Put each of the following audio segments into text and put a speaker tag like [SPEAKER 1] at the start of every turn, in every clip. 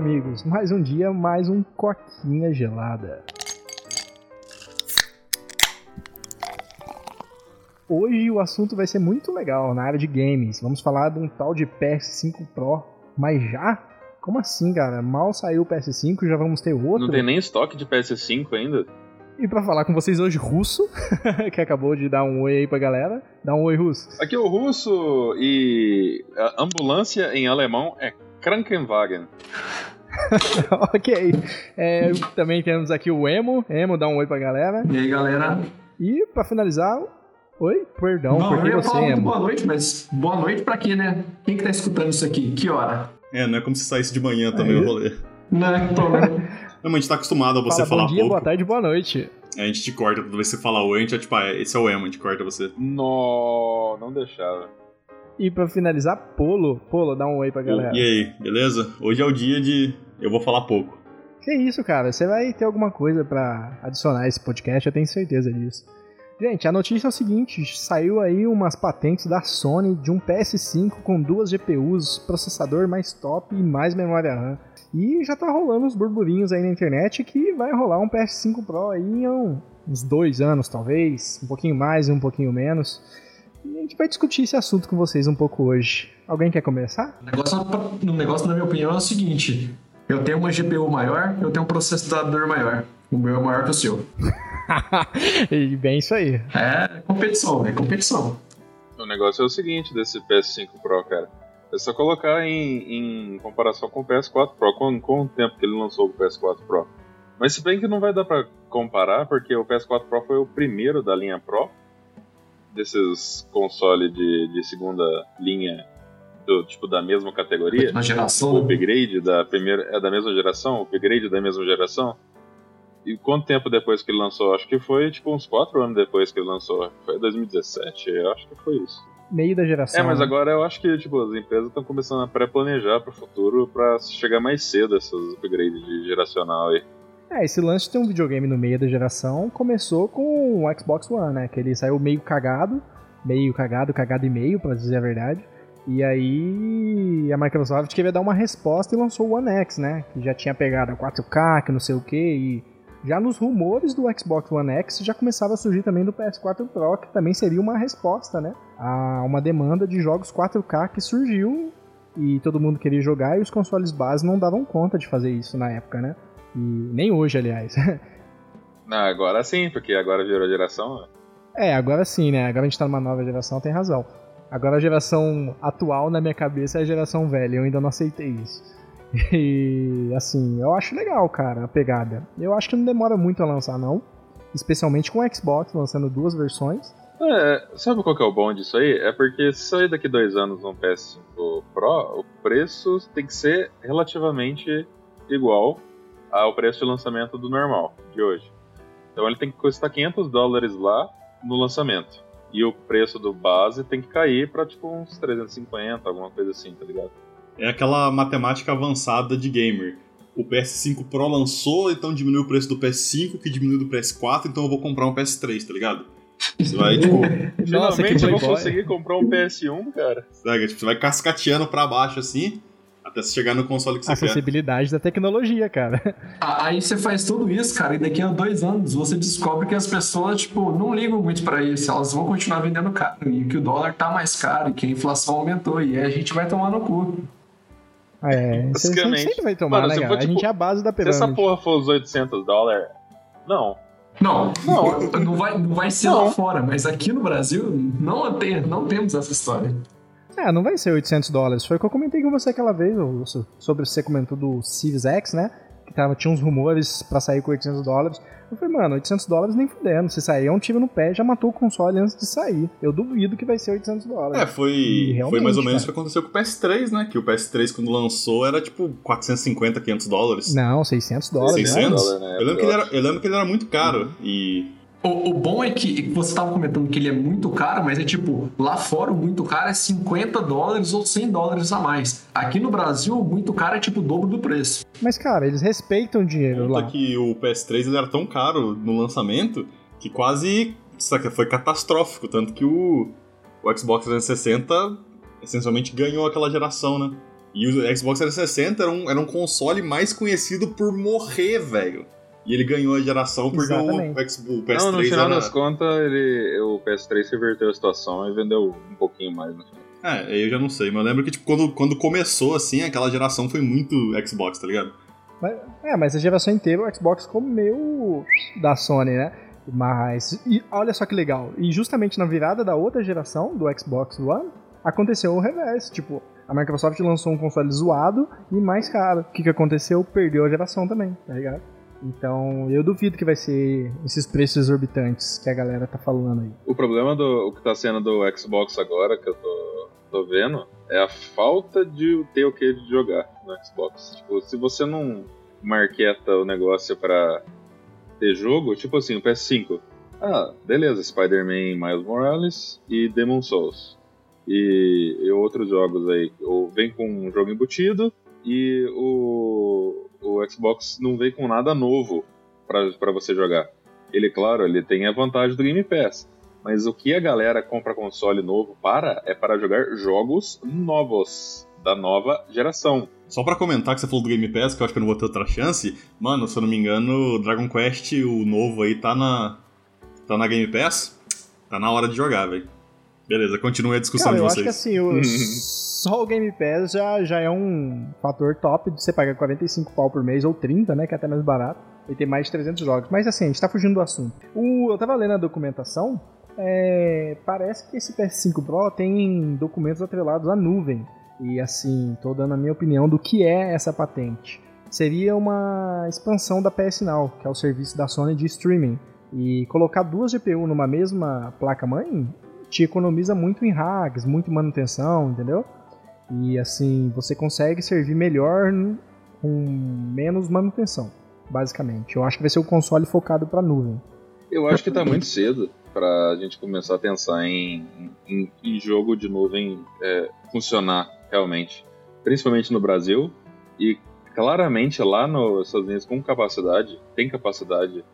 [SPEAKER 1] amigos. Mais um dia, mais um coquinha gelada. Hoje o assunto vai ser muito legal na área de games. Vamos falar de um tal de PS5 Pro, mas já? Como assim, cara? Mal saiu o PS5, já vamos ter outro?
[SPEAKER 2] Não tem nem estoque de PS5 ainda.
[SPEAKER 1] E para falar com vocês hoje, Russo, que acabou de dar um oi aí pra galera. Dá um oi, Russo.
[SPEAKER 2] Aqui é o Russo e a ambulância em alemão é Krankenwagen.
[SPEAKER 1] ok. É, também temos aqui o Emo. Emo, dá um oi pra galera.
[SPEAKER 3] E aí, galera?
[SPEAKER 1] E para finalizar, oi, perdão,
[SPEAKER 3] Não,
[SPEAKER 1] porque
[SPEAKER 3] eu ia
[SPEAKER 1] você,
[SPEAKER 3] falar muito
[SPEAKER 1] Emo.
[SPEAKER 3] boa noite, mas boa noite pra quê, né? Quem que tá escutando isso aqui? Que hora?
[SPEAKER 4] É, não é como se saísse de manhã também
[SPEAKER 1] Aí.
[SPEAKER 4] o rolê.
[SPEAKER 3] Né? Tô, né?
[SPEAKER 4] Não, mas a gente tá acostumado a você
[SPEAKER 1] Fala
[SPEAKER 4] falar
[SPEAKER 1] bom dia,
[SPEAKER 4] pouco.
[SPEAKER 1] boa tarde, boa noite.
[SPEAKER 4] A gente te corta toda vez que você fala oi, a gente é tipo, ah, esse é o emo, a gente corta você.
[SPEAKER 2] No, não deixava.
[SPEAKER 1] E pra finalizar, Polo. Polo, dá um oi pra galera.
[SPEAKER 4] E aí, beleza? Hoje é o dia de. Eu vou falar pouco.
[SPEAKER 1] Que isso, cara? Você vai ter alguma coisa pra adicionar a esse podcast, eu tenho certeza disso. Gente, a notícia é o seguinte: saiu aí umas patentes da Sony de um PS5 com duas GPUs, processador mais top e mais memória RAM. E já tá rolando uns burburinhos aí na internet que vai rolar um PS5 Pro aí em um- uns dois anos, talvez, um pouquinho mais e um pouquinho menos. E a gente vai discutir esse assunto com vocês um pouco hoje. Alguém quer começar?
[SPEAKER 3] O negócio, o negócio, na minha opinião, é o seguinte: eu tenho uma GPU maior, eu tenho um processador maior. O meu é maior que o seu.
[SPEAKER 1] e bem isso aí.
[SPEAKER 3] É competição, é competição.
[SPEAKER 2] O negócio é o seguinte desse PS5 Pro, cara. É só colocar em, em comparação com o PS4 Pro, com, com o tempo que ele lançou o PS4 Pro. Mas se bem que não vai dar pra comparar, porque o PS4 Pro foi o primeiro da linha Pro, desses consoles de, de segunda linha, do tipo da mesma categoria.
[SPEAKER 3] Na
[SPEAKER 2] O
[SPEAKER 3] geração.
[SPEAKER 2] upgrade da primeira é da mesma geração, o upgrade da mesma geração. E quanto tempo depois que ele lançou? Acho que foi tipo uns 4 anos depois que ele lançou. Foi 2017, eu acho que foi isso.
[SPEAKER 1] Meio da geração.
[SPEAKER 2] É, mas
[SPEAKER 1] né?
[SPEAKER 2] agora eu acho que tipo as empresas estão começando a pré-planejar para o futuro para chegar mais cedo esses upgrades de geracional aí.
[SPEAKER 1] É, esse lance de ter um videogame no meio da geração começou com o Xbox One, né? Que ele saiu meio cagado, meio cagado, cagado e meio, pra dizer a verdade. E aí a Microsoft queria dar uma resposta e lançou o One X, né? Que já tinha pegado a 4K, que não sei o que, e já nos rumores do Xbox One X já começava a surgir também do PS4 Pro, que também seria uma resposta, né? A uma demanda de jogos 4K que surgiu e todo mundo queria jogar e os consoles base não davam conta de fazer isso na época, né? E nem hoje, aliás.
[SPEAKER 2] Não, agora sim, porque agora virou geração. né?
[SPEAKER 1] É, agora sim, né? Agora a gente tá numa nova geração, tem razão. Agora a geração atual na minha cabeça é a geração velha, eu ainda não aceitei isso. E assim, eu acho legal, cara, a pegada. Eu acho que não demora muito a lançar, não. Especialmente com o Xbox lançando duas versões.
[SPEAKER 2] É, sabe qual que é o bom disso aí? É porque se sair daqui dois anos um PS5 Pro, o preço tem que ser relativamente igual ao preço de lançamento do normal, de hoje. Então ele tem que custar 500 dólares lá no lançamento. E o preço do base tem que cair pra tipo uns 350, alguma coisa assim, tá ligado?
[SPEAKER 4] É aquela matemática avançada de gamer. O PS5 Pro lançou, então diminuiu o preço do PS5, que diminuiu do PS4, então eu vou comprar um PS3, tá ligado? Você vai, tipo,
[SPEAKER 1] Nossa,
[SPEAKER 2] Finalmente eu vou conseguir comprar um PS1, cara.
[SPEAKER 4] sabe, tipo, você vai cascateando pra baixo assim, até você chegar no console que você quer.
[SPEAKER 1] Acessibilidade da tecnologia, cara.
[SPEAKER 3] Ah, Aí você faz tudo isso, cara, e daqui a dois anos você descobre que as pessoas, tipo, não ligam muito pra isso. Elas vão continuar vendendo caro. E que o dólar tá mais caro, e que a inflação aumentou. E aí a gente vai tomar no cu.
[SPEAKER 1] É, você você
[SPEAKER 2] Basicamente.
[SPEAKER 1] sempre vai tomar,
[SPEAKER 2] Mano,
[SPEAKER 1] né,
[SPEAKER 2] for,
[SPEAKER 1] a gente
[SPEAKER 2] tipo,
[SPEAKER 1] é a base da
[SPEAKER 2] Se essa
[SPEAKER 1] pirâmide.
[SPEAKER 2] porra for os 800 dólares. Não.
[SPEAKER 3] Não,
[SPEAKER 2] Não.
[SPEAKER 3] não vai, não vai ser
[SPEAKER 2] Não.
[SPEAKER 3] lá fora, mas aqui no Brasil não, tem, não temos essa história.
[SPEAKER 1] É, não vai ser 800 dólares. Foi o que eu comentei com você aquela vez, Lúcio, sobre você comentou do Series X, né? Que tava, tinha uns rumores pra sair com 800 dólares. Eu falei, mano, 800 dólares nem fudendo. Se sair é um tiro no pé, já matou o console antes de sair. Eu duvido que vai ser 800 dólares.
[SPEAKER 4] É, foi, foi mais ou menos o que aconteceu com o PS3, né? Que o PS3, quando lançou, era tipo 450, 500 dólares.
[SPEAKER 1] Não, 600 dólares.
[SPEAKER 4] 600?
[SPEAKER 1] né?
[SPEAKER 2] dólares, né?
[SPEAKER 4] eu, lembro que ele era, eu lembro que ele era muito caro. E
[SPEAKER 3] O, o bom é que você tava comentando que ele é muito caro, mas é tipo, lá fora o muito caro é 50 dólares ou 100 dólares a mais. Aqui no Brasil, o muito caro é tipo o dobro do preço.
[SPEAKER 1] Mas, cara, eles respeitam o dinheiro
[SPEAKER 4] conta
[SPEAKER 1] lá.
[SPEAKER 4] que o PS3 ele era tão caro no lançamento que quase foi catastrófico. Tanto que o, o Xbox 360 essencialmente ganhou aquela geração, né? E o Xbox 360 era um, era um console mais conhecido por morrer, velho. E ele ganhou a geração porque o, o, PS3
[SPEAKER 2] Não, no final
[SPEAKER 4] era...
[SPEAKER 2] das contas, ele, o PS3 reverteu a situação e vendeu um pouquinho mais. Né?
[SPEAKER 4] É, eu já não sei, mas eu lembro que tipo, quando, quando começou assim, aquela geração foi muito Xbox, tá ligado?
[SPEAKER 1] Mas, é, mas a geração inteira o Xbox comeu da Sony, né? Mas, e olha só que legal, e justamente na virada da outra geração, do Xbox One, aconteceu o reverso, tipo, a Microsoft lançou um console zoado e mais caro. O que, que aconteceu? Perdeu a geração também, tá ligado? Então, eu duvido que vai ser esses preços exorbitantes que a galera tá falando aí.
[SPEAKER 2] O problema do o que tá sendo do Xbox agora, que eu tô, tô vendo, é a falta de ter o que jogar no Xbox. Tipo, se você não marqueta o negócio para ter jogo, tipo assim, o PS5. Ah, beleza, Spider-Man Miles Morales e Demon Souls. E, e outros jogos aí. Ou vem com um jogo embutido e o, o Xbox não vem com nada novo para você jogar. Ele, claro, ele tem a vantagem do Game Pass. Mas o que a galera compra console novo para é para jogar jogos novos da nova geração.
[SPEAKER 4] Só para comentar que você falou do Game Pass, que eu acho que eu não vou ter outra chance, mano, se eu não me engano, Dragon Quest, o novo aí, tá na. tá na Game Pass. Tá na hora de jogar, velho. Beleza, continue a discussão
[SPEAKER 1] Cara,
[SPEAKER 4] de
[SPEAKER 1] eu
[SPEAKER 4] vocês.
[SPEAKER 1] acho que assim, o, só o Game Pass já, já é um fator top de você pagar 45 pau por mês, ou 30, né, que é até mais barato, e ter mais de 300 jogos. Mas assim, a gente tá fugindo do assunto. O, eu tava lendo a documentação, é, parece que esse PS5 Pro tem documentos atrelados à nuvem. E assim, tô dando a minha opinião do que é essa patente. Seria uma expansão da PS Now, que é o serviço da Sony de streaming. E colocar duas GPU numa mesma placa-mãe te economiza muito em hacks, muito em manutenção, entendeu? E assim, você consegue servir melhor com menos manutenção, basicamente. Eu acho que vai ser o console focado para nuvem.
[SPEAKER 2] Eu acho que tá muito cedo para a gente começar a pensar em, em, em jogo de nuvem é, funcionar realmente, principalmente no Brasil e claramente lá nos Estados Unidos com capacidade, tem capacidade,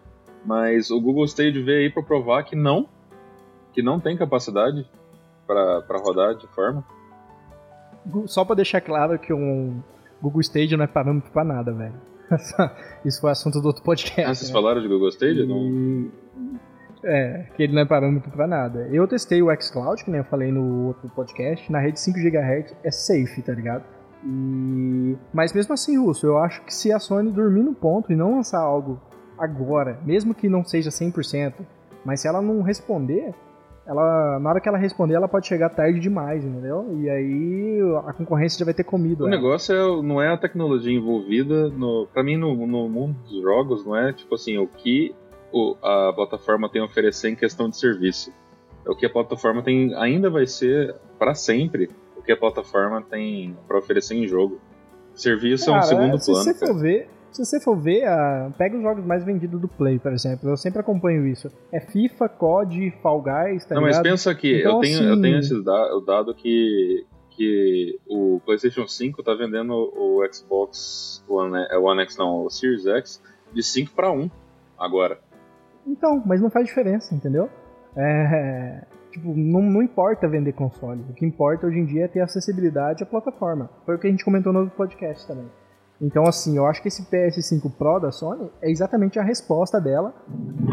[SPEAKER 2] mas o Google Stage veio aí para provar que não que não tem capacidade para rodar de forma.
[SPEAKER 1] Só para deixar claro que um Google Stage não é parâmetro para nada, velho. Isso foi assunto do outro podcast.
[SPEAKER 2] Ah, vocês né? falaram de Google Stage? E... Não...
[SPEAKER 1] É, que ele não é parâmetro para nada. Eu testei o xCloud, que nem eu falei no outro podcast, na rede 5 GHz é safe, tá ligado? E... Mas mesmo assim, Russo, eu acho que se a Sony dormir no ponto e não lançar algo agora, mesmo que não seja 100%, mas se ela não responder, ela, na hora que ela responder, ela pode chegar tarde demais, entendeu? E aí a concorrência já vai ter comido.
[SPEAKER 2] O
[SPEAKER 1] ela.
[SPEAKER 2] negócio é, não é a tecnologia envolvida. No, pra mim, no, no mundo dos jogos, não é tipo assim, o que o, a plataforma tem a oferecer em questão de serviço. É o que a plataforma tem, ainda vai ser para sempre o que a plataforma tem para oferecer em jogo. Serviço cara, é um segundo
[SPEAKER 1] se
[SPEAKER 2] plano.
[SPEAKER 1] Você for ver, se você for ver, a... pega os jogos mais vendidos do Play, por exemplo. Eu sempre acompanho isso. É FIFA, COD, Fall Guys, tá
[SPEAKER 2] Não,
[SPEAKER 1] ligado?
[SPEAKER 2] mas pensa que então, eu, tenho, assim... eu tenho esse dado, o dado que, que o PlayStation 5 tá vendendo o Xbox One, é, One X, não, o Series X, de 5 para 1 agora.
[SPEAKER 1] Então, mas não faz diferença, entendeu? É, tipo, não, não, importa vender console. O que importa hoje em dia é ter acessibilidade à plataforma. Foi o que a gente comentou no podcast também. Então, assim, eu acho que esse PS5 Pro da Sony é exatamente a resposta dela,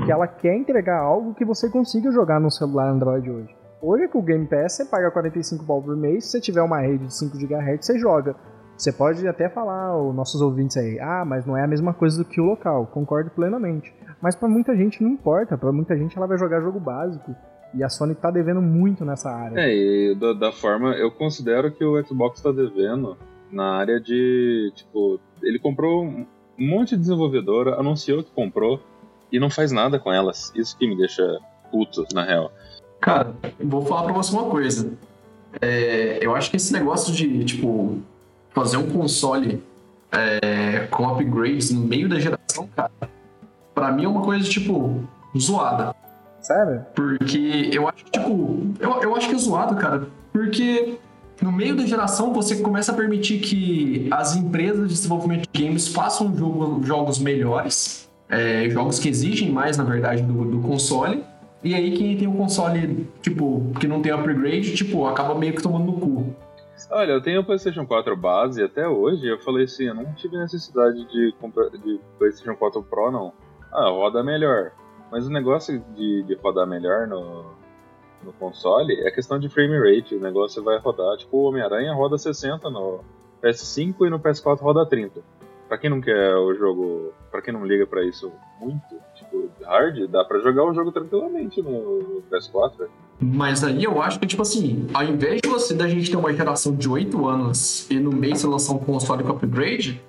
[SPEAKER 1] que ela quer entregar algo que você consiga jogar no celular Android hoje. Hoje, com o Game Pass, você paga 45 pau por mês, se você tiver uma rede de 5 GHz, você joga. Você pode até falar, os nossos ouvintes aí, ah, mas não é a mesma coisa do que o local. Concordo plenamente. Mas para muita gente não importa, para muita gente ela vai jogar jogo básico. E a Sony tá devendo muito nessa área.
[SPEAKER 2] É, e da, da forma, eu considero que o Xbox tá devendo na área de, tipo, ele comprou um monte de desenvolvedora, anunciou que comprou e não faz nada com elas. Isso que me deixa puto, na real.
[SPEAKER 3] Cara, vou falar pra você uma coisa. É, eu acho que esse negócio de, tipo, fazer um console é, com upgrades no meio da geração, cara, pra mim é uma coisa, tipo, zoada.
[SPEAKER 1] Sério?
[SPEAKER 3] Porque eu acho que, tipo, eu, eu acho que é zoado, cara. Porque no meio da geração você começa a permitir que as empresas de desenvolvimento de games façam jogo, jogos melhores, é, jogos que exigem mais, na verdade, do, do console. E aí quem tem um console, tipo, que não tem upgrade, tipo, acaba meio que tomando no cu.
[SPEAKER 2] Olha, eu tenho o PlayStation 4 base até hoje. Eu falei assim, eu não tive necessidade de comprar de PlayStation 4 Pro, não. Ah, roda melhor. Mas o negócio de, de rodar melhor no, no console é questão de frame rate. O negócio vai rodar, tipo, o Homem-Aranha roda 60 no PS5 e no PS4 roda 30. Pra quem não quer o jogo. Pra quem não liga pra isso muito, tipo, hard, dá pra jogar o jogo tranquilamente no PS4.
[SPEAKER 3] Mas aí eu acho que, tipo assim, ao invés de você da gente ter uma geração de 8 anos e no mês você lançar um console com upgrade,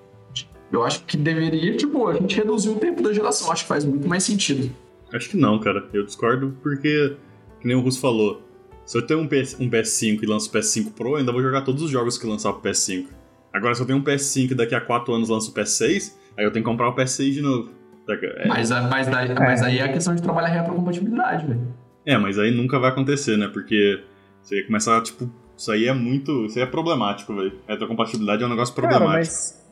[SPEAKER 3] eu acho que deveria, tipo, a gente reduzir o tempo da geração. Acho que faz muito mais sentido.
[SPEAKER 4] Acho que não, cara. Eu discordo porque, que nem o Russo falou, se eu tenho um, PS, um PS5 e lanço o PS5 Pro, eu ainda vou jogar todos os jogos que lançar pro PS5. Agora, se eu tenho um PS5 e daqui a 4 anos lanço o PS6, aí eu tenho que comprar o PS6 de novo.
[SPEAKER 3] É... Mas, mas, daí, mas aí é a questão de trabalhar retrocompatibilidade, velho.
[SPEAKER 4] É, mas aí nunca vai acontecer, né? Porque você ia começar, tipo, isso aí é muito. Isso aí é problemático, velho. Retrocompatibilidade é um negócio problemático. Cara, mas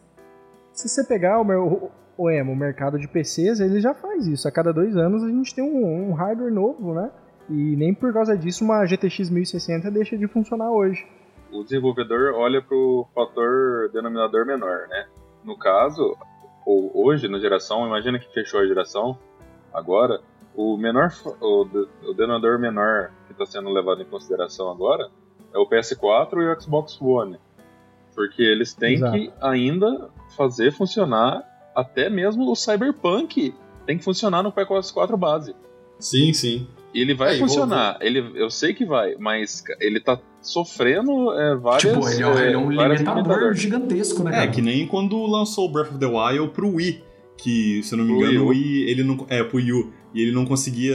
[SPEAKER 1] se você pegar o, meu, o, o mercado de PCs, ele já faz isso. A cada dois anos a gente tem um, um hardware novo, né? E nem por causa disso uma GTX 1060 deixa de funcionar hoje.
[SPEAKER 2] O desenvolvedor olha para o fator denominador menor, né? No caso, hoje na geração, imagina que fechou a geração, agora, o menor, o, o denominador menor que está sendo levado em consideração agora é o PS4 e o Xbox One. Porque eles têm Exato. que ainda fazer funcionar até mesmo o Cyberpunk tem que funcionar no PS4 base.
[SPEAKER 4] Sim, sim.
[SPEAKER 2] Ele vai é, funcionar, vou... ele, eu sei que vai, mas ele tá sofrendo é, várias.
[SPEAKER 3] Tipo, ele é, ele é um limitador gigantesco, né?
[SPEAKER 4] É, cara? É, que nem quando lançou o Breath of the Wild pro Wii. Que, se eu não me engano, o Wii, ele não. É, pro Wii U. E ele não conseguia.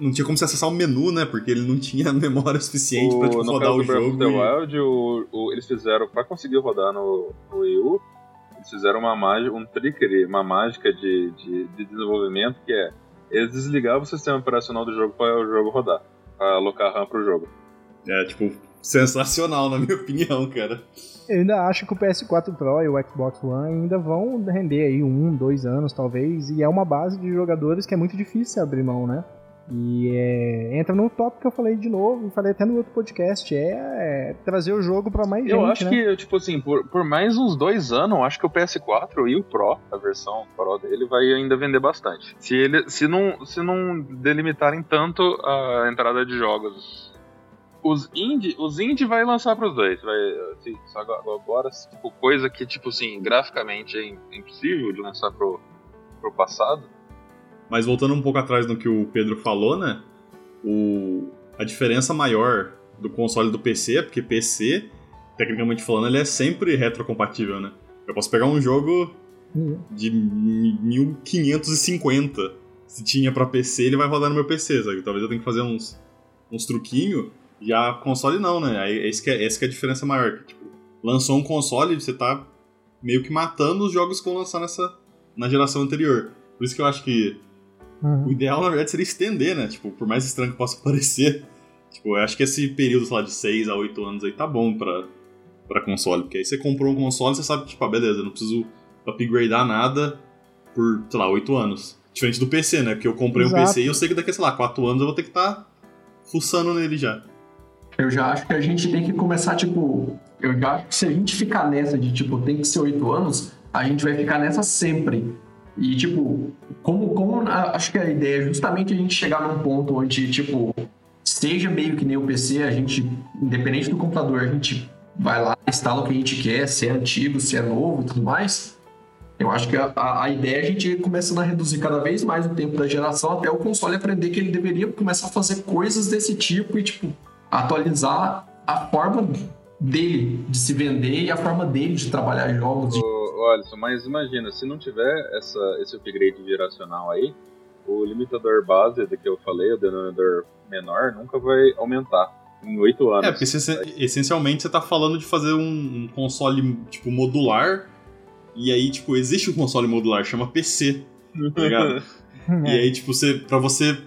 [SPEAKER 4] Não tinha como se acessar o menu, né? Porque ele não tinha memória suficiente o, pra tipo, rodar o jogo. No
[SPEAKER 2] Breath of the Wild, o, o, eles fizeram, pra conseguir rodar no, no Wii U, eles fizeram uma mágica, um trickery, uma mágica de, de, de desenvolvimento que é eles desligavam o sistema operacional do jogo para o jogo rodar, para alocar RAM pro jogo.
[SPEAKER 4] É, tipo, sensacional, na minha opinião, cara.
[SPEAKER 1] Eu ainda acho que o PS4 Pro e o Xbox One ainda vão render aí um, dois anos, talvez, e é uma base de jogadores que é muito difícil abrir mão, né? E é, entra no tópico que eu falei de novo, falei até no outro podcast, é, é trazer o jogo para mais
[SPEAKER 2] eu
[SPEAKER 1] gente.
[SPEAKER 2] Eu acho
[SPEAKER 1] né?
[SPEAKER 2] que, tipo assim, por, por mais uns dois anos, acho que o PS4 e o Pro, a versão Pro dele, vai ainda vender bastante. Se, ele, se, não, se não delimitarem tanto a entrada de jogos. Os indie, os indie vai lançar pros dois. Vai, assim, só agora, tipo, coisa que, tipo assim, graficamente é impossível de lançar pro, pro passado
[SPEAKER 4] mas voltando um pouco atrás no que o Pedro falou, né? O, a diferença maior do console do PC é porque PC, tecnicamente falando, ele é sempre retrocompatível, né? Eu posso pegar um jogo de 1550. Se tinha para PC, ele vai rodar no meu PC, sabe? Talvez eu tenha que fazer uns, uns truquinhos. Já console não, né? Aí, esse que é, essa que é a diferença maior. Tipo, lançou um console, você tá meio que matando os jogos que vão lançar nessa, na geração anterior. Por isso que eu acho que Uhum. O ideal, na verdade, seria estender, né? Tipo, por mais estranho que possa parecer. Tipo, eu acho que esse período, sei lá, de 6 a 8 anos aí tá bom pra, pra console. Porque aí você comprou um console e você sabe que, tipo, ah, beleza, não preciso upgradear nada por, sei lá, 8 anos. Diferente do PC, né? Porque eu comprei Exato. um PC e eu sei que daqui sei lá, 4 anos eu vou ter que estar tá fuçando nele já.
[SPEAKER 3] Eu já acho que a gente tem que começar, tipo. Eu já acho que se a gente ficar nessa de, tipo, tem que ser 8 anos, a gente vai ficar nessa sempre. E, tipo, como, como acho que a ideia é justamente a gente chegar num ponto onde, tipo, seja meio que nem o PC, a gente, independente do computador, a gente vai lá, instala o que a gente quer, se é antigo, se é novo e tudo mais. Eu acho que a, a, a ideia é a gente ir começando a reduzir cada vez mais o tempo da geração até o console aprender que ele deveria começar a fazer coisas desse tipo e, tipo, atualizar a forma dele de se vender e a forma dele de trabalhar jogos. De...
[SPEAKER 2] Alisson, mas imagina, se não tiver essa, esse upgrade geracional aí, o limitador base do que eu falei, o denominador menor, nunca vai aumentar em oito anos.
[SPEAKER 4] É, porque essencialmente você tá falando de fazer um, console, tipo, modular, e aí, tipo, existe um console modular, chama PC, tá ligado? e aí, tipo, você, pra você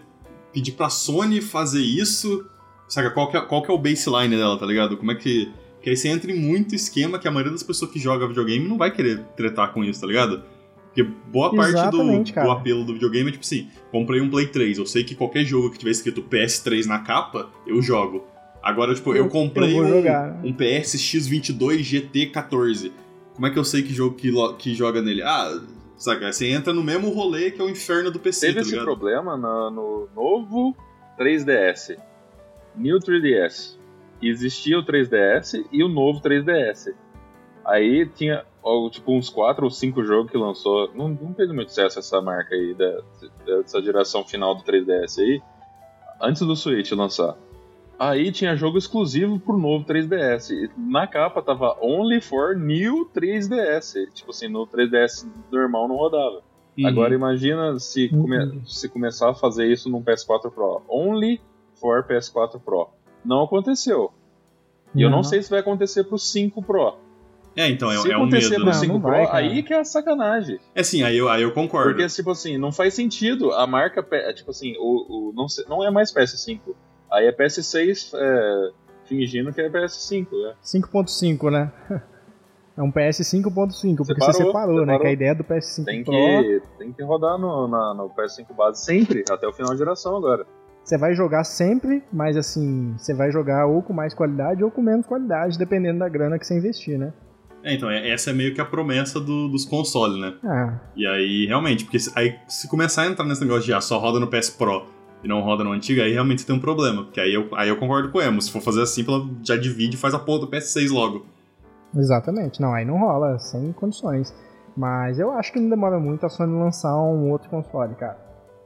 [SPEAKER 4] pedir pra Sony fazer isso, sabe, qual que, é, qual que é o baseline dela, tá ligado? Como é que que aí você entra em muito esquema que a maioria das pessoas que joga videogame não vai querer tretar com isso, tá ligado? Porque boa parte do, do, apelo do videogame é tipo assim: comprei um Play 3, eu sei que qualquer jogo que tiver escrito PS3 na capa, eu jogo. Agora, tipo, eu,
[SPEAKER 1] Eu-
[SPEAKER 4] comprei
[SPEAKER 1] eu
[SPEAKER 4] um,
[SPEAKER 1] jogar.
[SPEAKER 4] um PSX22 GT14. Como é que eu sei que jogo que, que joga nele? Ah, saca, você entra no mesmo rolê que é o inferno do PC,
[SPEAKER 2] Teve
[SPEAKER 4] tá
[SPEAKER 2] esse
[SPEAKER 4] ligado?
[SPEAKER 2] problema no, no novo 3DS, New 3DS. Existia o 3DS e o novo 3DS. Aí tinha tipo uns 4 ou 5 jogos que lançou. Não, não fez muito sucesso essa marca aí, da- dessa geração final do 3DS aí. Antes do Switch lançar. Aí tinha jogo exclusivo pro novo 3DS. E na capa tava Only for New 3DS. Tipo assim, no 3DS normal não rodava.
[SPEAKER 4] Uhum.
[SPEAKER 2] Agora imagina se, come-
[SPEAKER 1] Entendi.
[SPEAKER 2] se começar a fazer isso num PS4 Pro. Only for PS4 Pro. Não aconteceu. E eu não sei se vai acontecer pro 5 Pro.
[SPEAKER 4] É, então, é,
[SPEAKER 2] se
[SPEAKER 4] é um
[SPEAKER 2] acontecer
[SPEAKER 4] medo,
[SPEAKER 2] pro
[SPEAKER 4] né?
[SPEAKER 1] Não,
[SPEAKER 2] 5
[SPEAKER 1] não
[SPEAKER 2] Pro,
[SPEAKER 1] vai,
[SPEAKER 2] aí que é sacanagem.
[SPEAKER 4] É assim, aí eu, aí eu concordo.
[SPEAKER 2] Porque, tipo assim, não faz sentido. A marca, P- tipo assim, o, o, não, se- não é mais PS5. Aí é PS6 é, fingindo que é PS5, né?
[SPEAKER 1] 5.5, né? É um PS 5.5, porque
[SPEAKER 2] Separou,
[SPEAKER 1] você separou, né?
[SPEAKER 2] separou.
[SPEAKER 1] Que a ideia do PS5
[SPEAKER 2] Tem
[SPEAKER 1] Pro,
[SPEAKER 2] que, tem que rodar no, na- no PS5 base sempre, até o final de geração agora.
[SPEAKER 1] Você vai jogar sempre, mas assim, você vai jogar ou com mais qualidade ou com menos qualidade, dependendo da grana que você investir, né?
[SPEAKER 4] É, então, é- essa é meio que a promessa do- dos consoles, né?
[SPEAKER 1] Ah,
[SPEAKER 4] E aí, realmente, porque se, aí, se começar a entrar nesse negócio de ah, só roda no PS Pro e não roda no antigo, aí realmente você tem um problema. Porque aí eu, aí eu concordo com o Emo. Se for fazer assim, já divide e faz a porra do PS6 logo.
[SPEAKER 1] exatamente. Não, aí não rola, sem condições. Mas eu acho que não demora muito a Sony lançar um outro console, cara.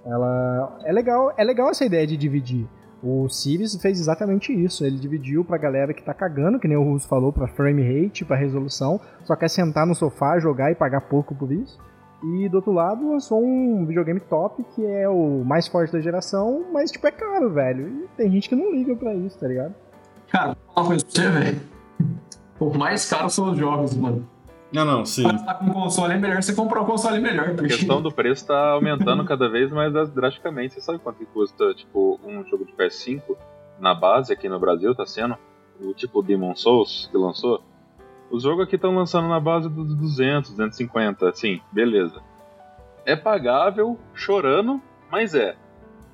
[SPEAKER 1] Ela é legal, é legal essa ideia de dividir. O Series fez exatamente isso. Ele dividiu pra galera que tá cagando, que nem o Russo falou, pra frame rate, pra resolução, só quer sentar no sofá, jogar e pagar pouco por isso. E do outro lado lançou um videogame top que é o mais forte da geração, mas tipo é caro, velho. E tem gente que não liga pra isso, tá ligado?
[SPEAKER 3] Cara, coisa pra você, velho. Por mais caros são os jogos, mano.
[SPEAKER 4] Não, não, sim.
[SPEAKER 3] Pra estar com um console é melhor você comprar um console melhor.
[SPEAKER 2] A
[SPEAKER 3] Porque...
[SPEAKER 2] questão do preço tá aumentando cada vez mais drasticamente. Você sabe quanto que custa, tipo, um jogo de PS5 na base aqui no Brasil, tá sendo? O tipo Demon Souls que lançou? Os jogos aqui estão lançando na base dos 200, 250, assim, beleza. É pagável, chorando, mas é.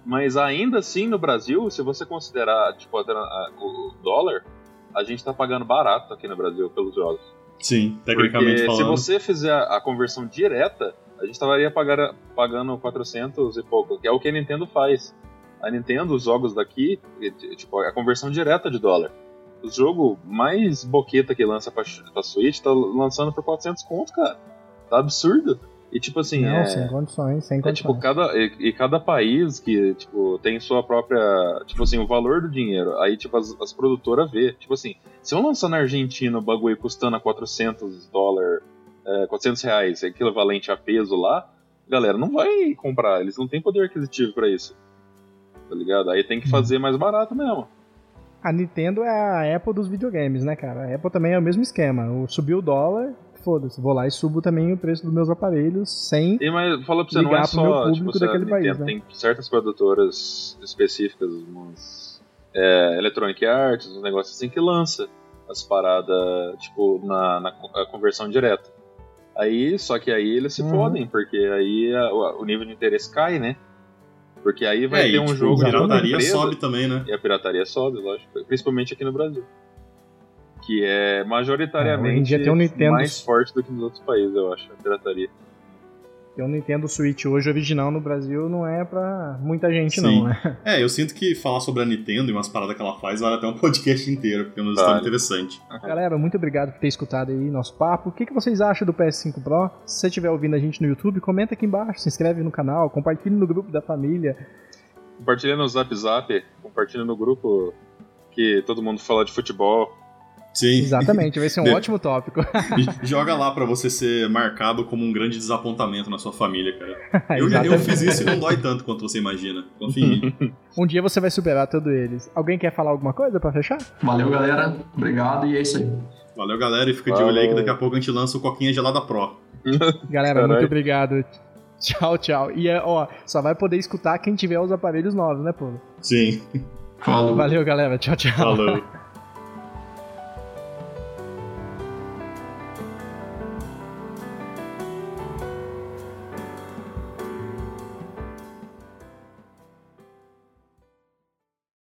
[SPEAKER 2] Mas ainda assim, no Brasil, se você considerar, tipo, a- a- o dólar, a gente tá pagando barato aqui no Brasil pelos jogos.
[SPEAKER 4] Sim, tecnicamente
[SPEAKER 2] Porque se
[SPEAKER 4] falando.
[SPEAKER 2] você fizer a conversão direta, a gente estaria pagar, pagando 400 e pouco, que é o que a Nintendo faz. A Nintendo, os jogos daqui, tipo, é a conversão direta de dólar. O jogo mais boqueta que lança pra, pra Switch tá lançando por 400 conto, cara. Tá absurdo. E tipo assim,
[SPEAKER 1] não,
[SPEAKER 2] é,
[SPEAKER 1] sem condições, sem
[SPEAKER 2] é
[SPEAKER 1] condições.
[SPEAKER 2] tipo, cada, e, e cada país que, tipo, tem sua própria, tipo assim, o valor do dinheiro. Aí, tipo, as, as produtoras vê. Tipo assim, se eu lançar na Argentina o bagulho custando a 400 dólares, é, 400 reais, equivalente a peso lá, galera não vai comprar. Eles não têm poder aquisitivo pra isso. Tá ligado? Aí tem que fazer mais barato mesmo.
[SPEAKER 1] A Nintendo é a Apple dos videogames, né, cara? A Apple também é o mesmo esquema. O- Subiu o dólar, foda-se, vou lá e subo também o preço dos meus aparelhos sem.
[SPEAKER 2] E, mas fala pra você, não é
[SPEAKER 1] Ligar pro meu
[SPEAKER 2] só
[SPEAKER 1] público
[SPEAKER 2] tipo,
[SPEAKER 1] daquele país,
[SPEAKER 2] Nintendo
[SPEAKER 1] né?
[SPEAKER 2] tem certas produtoras específicas, umas é, Electronic Arts, uns negócios assim que lança as paradas, tipo, na, na conversão direta. Aí, só que aí eles se
[SPEAKER 1] Uhum.
[SPEAKER 2] fodem, porque aí a- o, nível de interesse cai, né? Porque aí vai
[SPEAKER 4] é,
[SPEAKER 2] ter
[SPEAKER 4] e,
[SPEAKER 2] um
[SPEAKER 4] tipo,
[SPEAKER 2] jogo
[SPEAKER 4] a pirataria
[SPEAKER 2] empresa,
[SPEAKER 4] sobe também, né?
[SPEAKER 2] e a pirataria sobe, lógico, principalmente aqui no Brasil. Que é
[SPEAKER 1] É,
[SPEAKER 2] majoritariamente
[SPEAKER 1] dia tem um Nintendo-
[SPEAKER 2] mais forte do que nos outros países, eu acho, a pirataria.
[SPEAKER 1] O Nintendo Switch hoje original no Brasil não é pra muita gente,
[SPEAKER 4] Sim.
[SPEAKER 1] não, né?
[SPEAKER 4] É, eu sinto que falar sobre a Nintendo e umas paradas que ela faz vale até um podcast inteiro, porque é uma história
[SPEAKER 2] Vale.
[SPEAKER 4] interessante.
[SPEAKER 1] Galera, muito obrigado por ter escutado aí nosso papo. O que, que vocês acham do PS5 Pro? Se você estiver ouvindo a gente no YouTube, comenta aqui embaixo, se inscreve no canal, compartilhe no grupo da família.
[SPEAKER 2] Compartilha no Zap Zap, compartilha no grupo que todo mundo fala de futebol.
[SPEAKER 4] Sim.
[SPEAKER 1] Exatamente, vai ser um ótimo tópico.
[SPEAKER 4] Joga lá pra você ser marcado como um grande desapontamento na sua família, cara. Eu, eu fiz isso e não dói tanto quanto você imagina. Mim.
[SPEAKER 1] Um dia você vai superar todos eles. Alguém quer falar alguma coisa pra fechar?
[SPEAKER 3] Valeu, galera. Obrigado e é isso aí.
[SPEAKER 4] Valeu, galera, e fica de olho aí que daqui a pouco a gente lança o Coquinha Gelada Pro.
[SPEAKER 1] Galera, muito obrigado. Tchau, tchau. E é, ó, só vai poder escutar quem tiver os aparelhos novos, né, pô?
[SPEAKER 4] Sim.
[SPEAKER 3] Falou.
[SPEAKER 1] Valeu, galera. Tchau, tchau.
[SPEAKER 4] Falou.